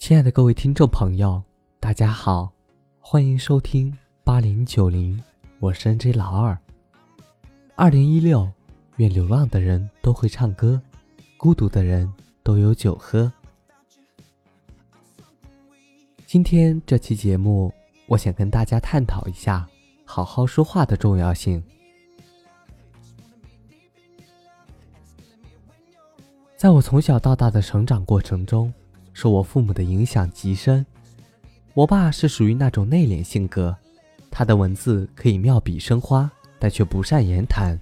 亲爱的各位听众朋友，大家好，欢迎收听八零九零，我是 NJ 老二。二零一六，愿流浪的人都会唱歌，孤独的人都有酒喝。今天这期节目，我想跟大家探讨一下好好说话的重要性。在我从小到大的成长过程中。受我父母的影响极深。我爸是属于那种内敛性格，他的文字可以妙笔生花，但却不善言谈。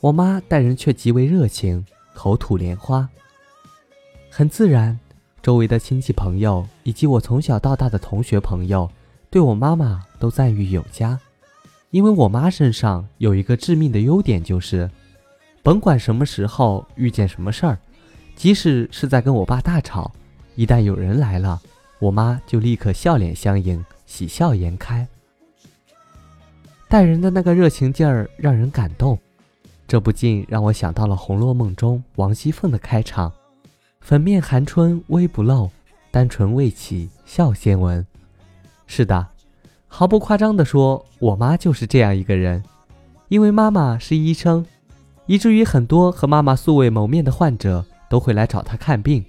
我妈待人却极为热情，口吐莲花。很自然，周围的亲戚朋友以及我从小到大的同学朋友，对我妈妈都赞誉有加。因为我妈身上有一个致命的优点，就是甭管什么时候遇见什么事儿，即使是在跟我爸大吵。一旦有人来了，我妈就立刻笑脸相迎，喜笑颜开。待人的那个热情劲儿让人感动，这不禁让我想到了《红楼梦》中王熙凤的开场：“粉面含春微不露，单纯未起笑先闻。”是的，毫不夸张地说，我妈就是这样一个人。因为妈妈是医生，以至于很多和妈妈素未谋面的患者都会来找她看病。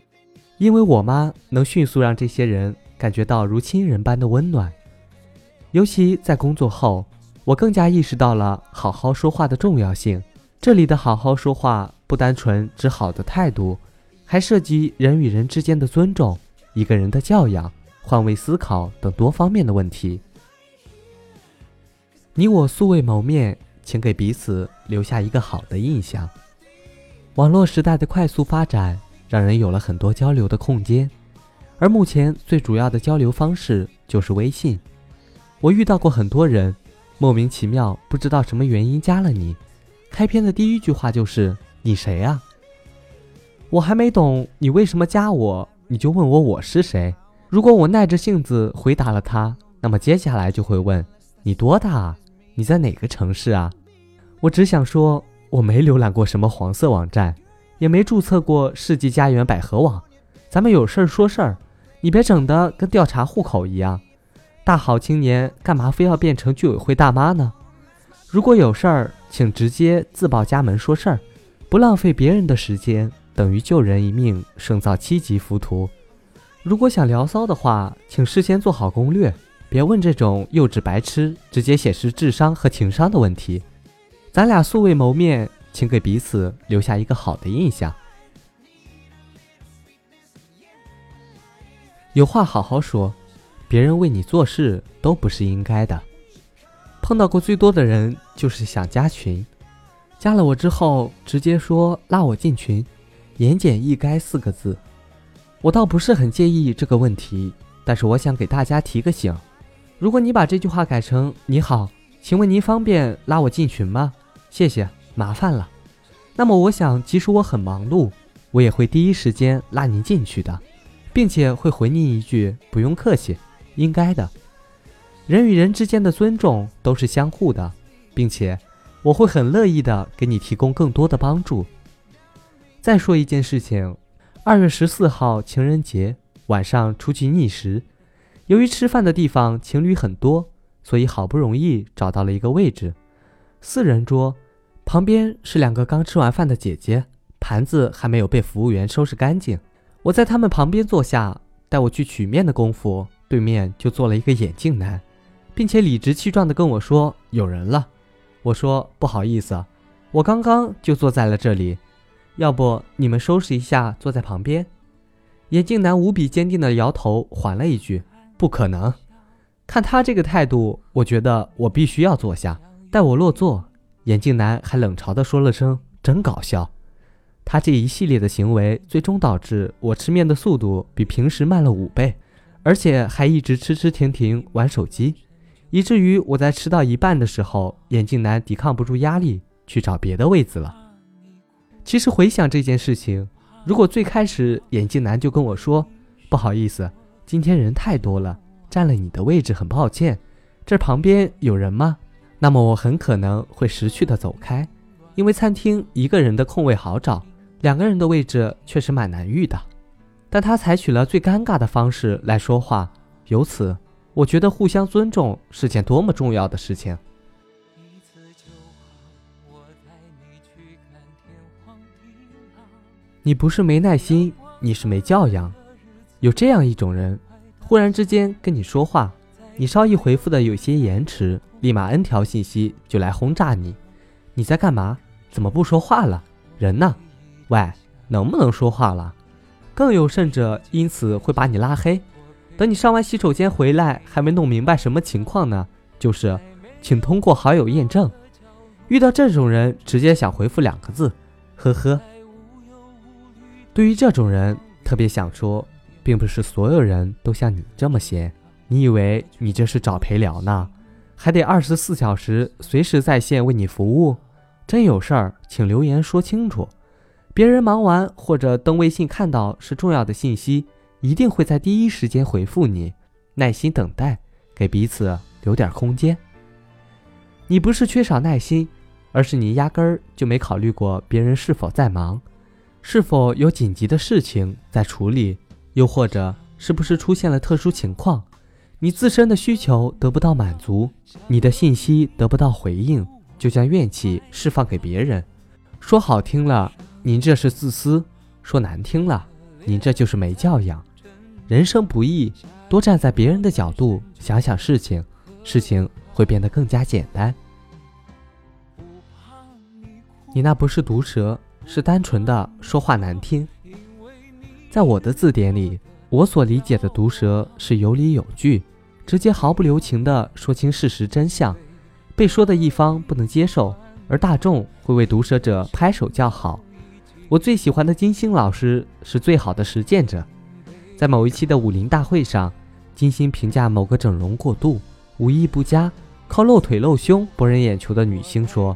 因为我妈能迅速让这些人感觉到如亲人般的温暖，尤其在工作后，我更加意识到了好好说话的重要性。这里的好好说话不单纯指好的态度，还涉及人与人之间的尊重、一个人的教养、换位思考等多方面的问题。你我素未谋面，请给彼此留下一个好的印象。网络时代的快速发展。让人有了很多交流的空间，而目前最主要的交流方式就是微信。我遇到过很多人，莫名其妙不知道什么原因加了你，开篇的第一句话就是“你谁啊？”我还没懂你为什么加我，你就问我我是谁。如果我耐着性子回答了他，那么接下来就会问你多大？你在哪个城市啊？我只想说，我没浏览过什么黄色网站。也没注册过世纪佳缘百合网，咱们有事儿说事儿，你别整的跟调查户口一样。大好青年干嘛非要变成居委会大妈呢？如果有事儿，请直接自报家门说事儿，不浪费别人的时间，等于救人一命胜造七级浮屠。如果想聊骚的话，请事先做好攻略，别问这种幼稚白痴、直接显示智商和情商的问题。咱俩素未谋面。请给彼此留下一个好的印象。有话好好说，别人为你做事都不是应该的。碰到过最多的人就是想加群，加了我之后直接说拉我进群，言简意赅四个字。我倒不是很介意这个问题，但是我想给大家提个醒：如果你把这句话改成“你好，请问您方便拉我进群吗？谢谢。”麻烦了，那么我想，即使我很忙碌，我也会第一时间拉您进去的，并且会回您一句“不用客气，应该的”。人与人之间的尊重都是相互的，并且我会很乐意的给你提供更多的帮助。再说一件事情，二月十四号情人节晚上出去觅食，由于吃饭的地方情侣很多，所以好不容易找到了一个位置，四人桌。旁边是两个刚吃完饭的姐姐，盘子还没有被服务员收拾干净。我在他们旁边坐下，待我去取面的功夫，对面就坐了一个眼镜男，并且理直气壮地跟我说有人了。我说不好意思，我刚刚就坐在了这里，要不你们收拾一下，坐在旁边。眼镜男无比坚定地摇头，还了一句不可能。看他这个态度，我觉得我必须要坐下。待我落座。眼镜男还冷嘲地说了声“真搞笑”，他这一系列的行为最终导致我吃面的速度比平时慢了五倍，而且还一直吃吃停停玩手机，以至于我在吃到一半的时候，眼镜男抵抗不住压力去找别的位子了。其实回想这件事情，如果最开始眼镜男就跟我说“不好意思，今天人太多了，占了你的位置，很抱歉，这旁边有人吗？”那么我很可能会识趣的走开，因为餐厅一个人的空位好找，两个人的位置确实蛮难遇的。但他采取了最尴尬的方式来说话。由此，我觉得互相尊重是件多么重要的事情。你不是没耐心，你是没教养。有这样一种人，忽然之间跟你说话，你稍一回复的有些延迟，立马 N 条信息就来轰炸你。你在干嘛？怎么不说话了？人呢？喂，能不能说话了？更有甚者，因此会把你拉黑。等你上完洗手间回来，还没弄明白什么情况呢，就是，请通过好友验证。遇到这种人，直接想回复两个字：呵呵。对于这种人，特别想说，并不是所有人都像你这么闲。你以为你这是找陪聊呢？还得二十四小时随时在线为你服务？真有事儿，请留言说清楚。别人忙完或者登微信看到是重要的信息，一定会在第一时间回复你。耐心等待，给彼此留点空间。你不是缺少耐心，而是你压根儿就没考虑过别人是否在忙。是否有紧急的事情在处理，又或者是不是出现了特殊情况，你自身的需求得不到满足，你的信息得不到回应，就将怨气释放给别人。说好听了，您这是自私；说难听了，您这就是没教养。人生不易，多站在别人的角度想想事情，事情会变得更加简单。你那不是毒舌。是单纯的说话难听。在我的字典里，我所理解的毒舌是有理有据，直接毫不留情地说清事实真相，被说的一方不能接受，而大众会为毒舌者拍手叫好。我最喜欢的金星老师是最好的实践者，在某一期的武林大会上，金星评价某个整容过度、武艺不佳、靠露腿露胸博人眼球的女星说。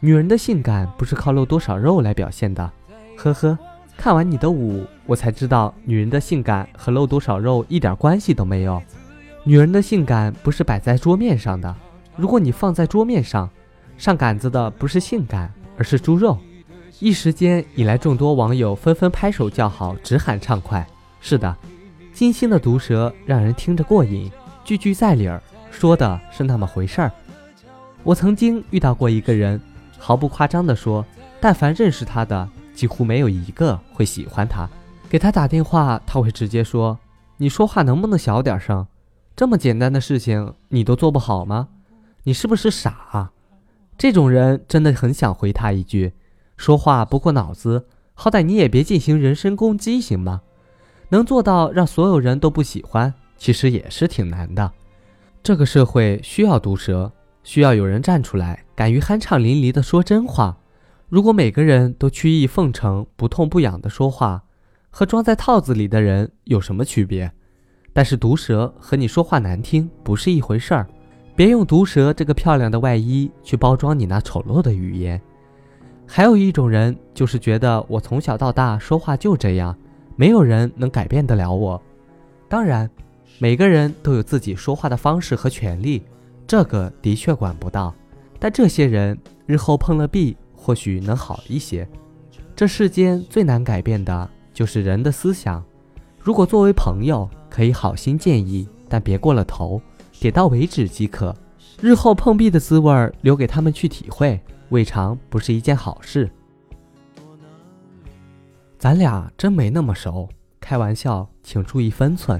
女人的性感不是靠露多少肉来表现的，呵呵。看完你的舞，我才知道女人的性感和露多少肉一点关系都没有。女人的性感不是摆在桌面上的，如果你放在桌面上，上杆子的不是性感，而是猪肉。一时间引来众多网友纷纷拍手叫好，直喊畅快。是的，金星的毒舌让人听着过瘾，句句在理儿，说的是那么回事儿。我曾经遇到过一个人。毫不夸张地说，但凡认识他的，几乎没有一个会喜欢他。给他打电话，他会直接说：“你说话能不能小点声？这么简单的事情你都做不好吗？你是不是傻？”这种人真的很想回他一句：“说话不过脑子，好歹你也别进行人身攻击，行吗？”能做到让所有人都不喜欢，其实也是挺难的。这个社会需要毒舌。需要有人站出来，敢于酣畅淋漓地说真话。如果每个人都曲意奉承、不痛不痒地说话，和装在套子里的人有什么区别？但是毒舌和你说话难听不是一回事儿。别用毒舌这个漂亮的外衣去包装你那丑陋的语言。还有一种人，就是觉得我从小到大说话就这样，没有人能改变得了我。当然，每个人都有自己说话的方式和权利。这个的确管不到，但这些人日后碰了壁，或许能好一些。这世间最难改变的就是人的思想。如果作为朋友，可以好心建议，但别过了头，点到为止即可。日后碰壁的滋味留给他们去体会，未尝不是一件好事。咱俩真没那么熟，开玩笑，请注意分寸。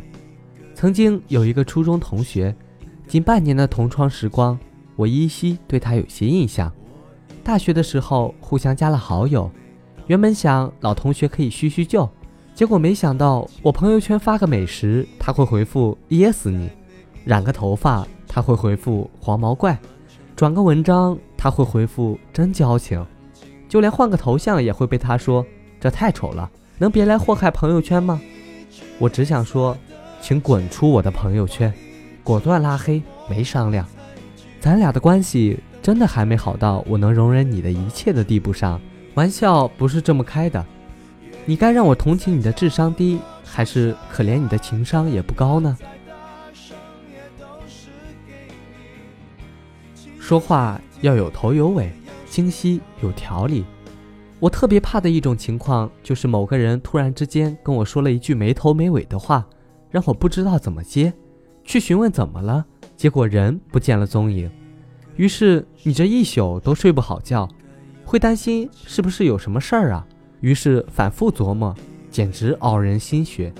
曾经有一个初中同学。近半年的同窗时光，我依稀对他有些印象。大学的时候互相加了好友，原本想老同学可以叙叙旧，结果没想到我朋友圈发个美食，他会回复噎死你；染个头发，他会回复黄毛怪；转个文章，他会回复真矫情；就连换个头像也会被他说这太丑了，能别来祸害朋友圈吗？我只想说，请滚出我的朋友圈。果断拉黑，没商量。咱俩的关系真的还没好到我能容忍你的一切的地步上。玩笑不是这么开的。你该让我同情你的智商低，还是可怜你的情商也不高呢？说话要有头有尾，清晰有条理。我特别怕的一种情况，就是某个人突然之间跟我说了一句没头没尾的话，让我不知道怎么接，去询问怎么了，结果人不见了踪影。于是你这一宿都睡不好觉，会担心是不是有什么事儿啊？于是反复琢磨，简直熬人心血。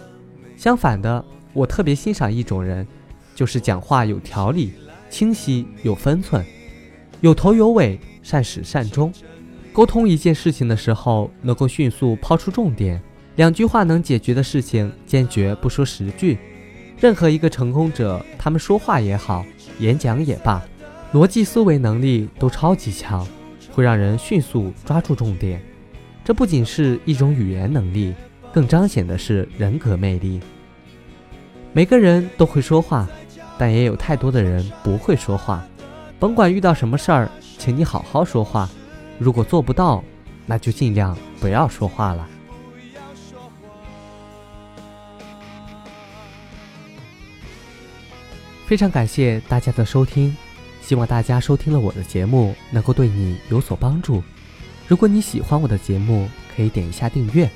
相反的，我特别欣赏一种人，就是讲话有条理、清晰有分寸、有头有尾、善始善终。沟通一件事情的时候，能够迅速抛出重点，两句话能解决的事情，坚决不说十句。任何一个成功者，他们说话也好，演讲也罢。逻辑思维能力都超级强，会让人迅速抓住重点。这不仅是一种语言能力，更彰显的是人格魅力。每个人都会说话，但也有太多的人不会说话。甭管遇到什么事儿，请你好好说话。如果做不到，那就尽量不要说话了。非常感谢大家的收听。希望大家收听了我的节目，能够对你有所帮助。如果你喜欢我的节目，可以点一下订阅，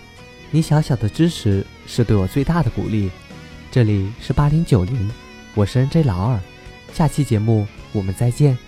你小小的支持是对我最大的鼓励。这里是八零九零，我是 N J 老二，下期节目我们再见。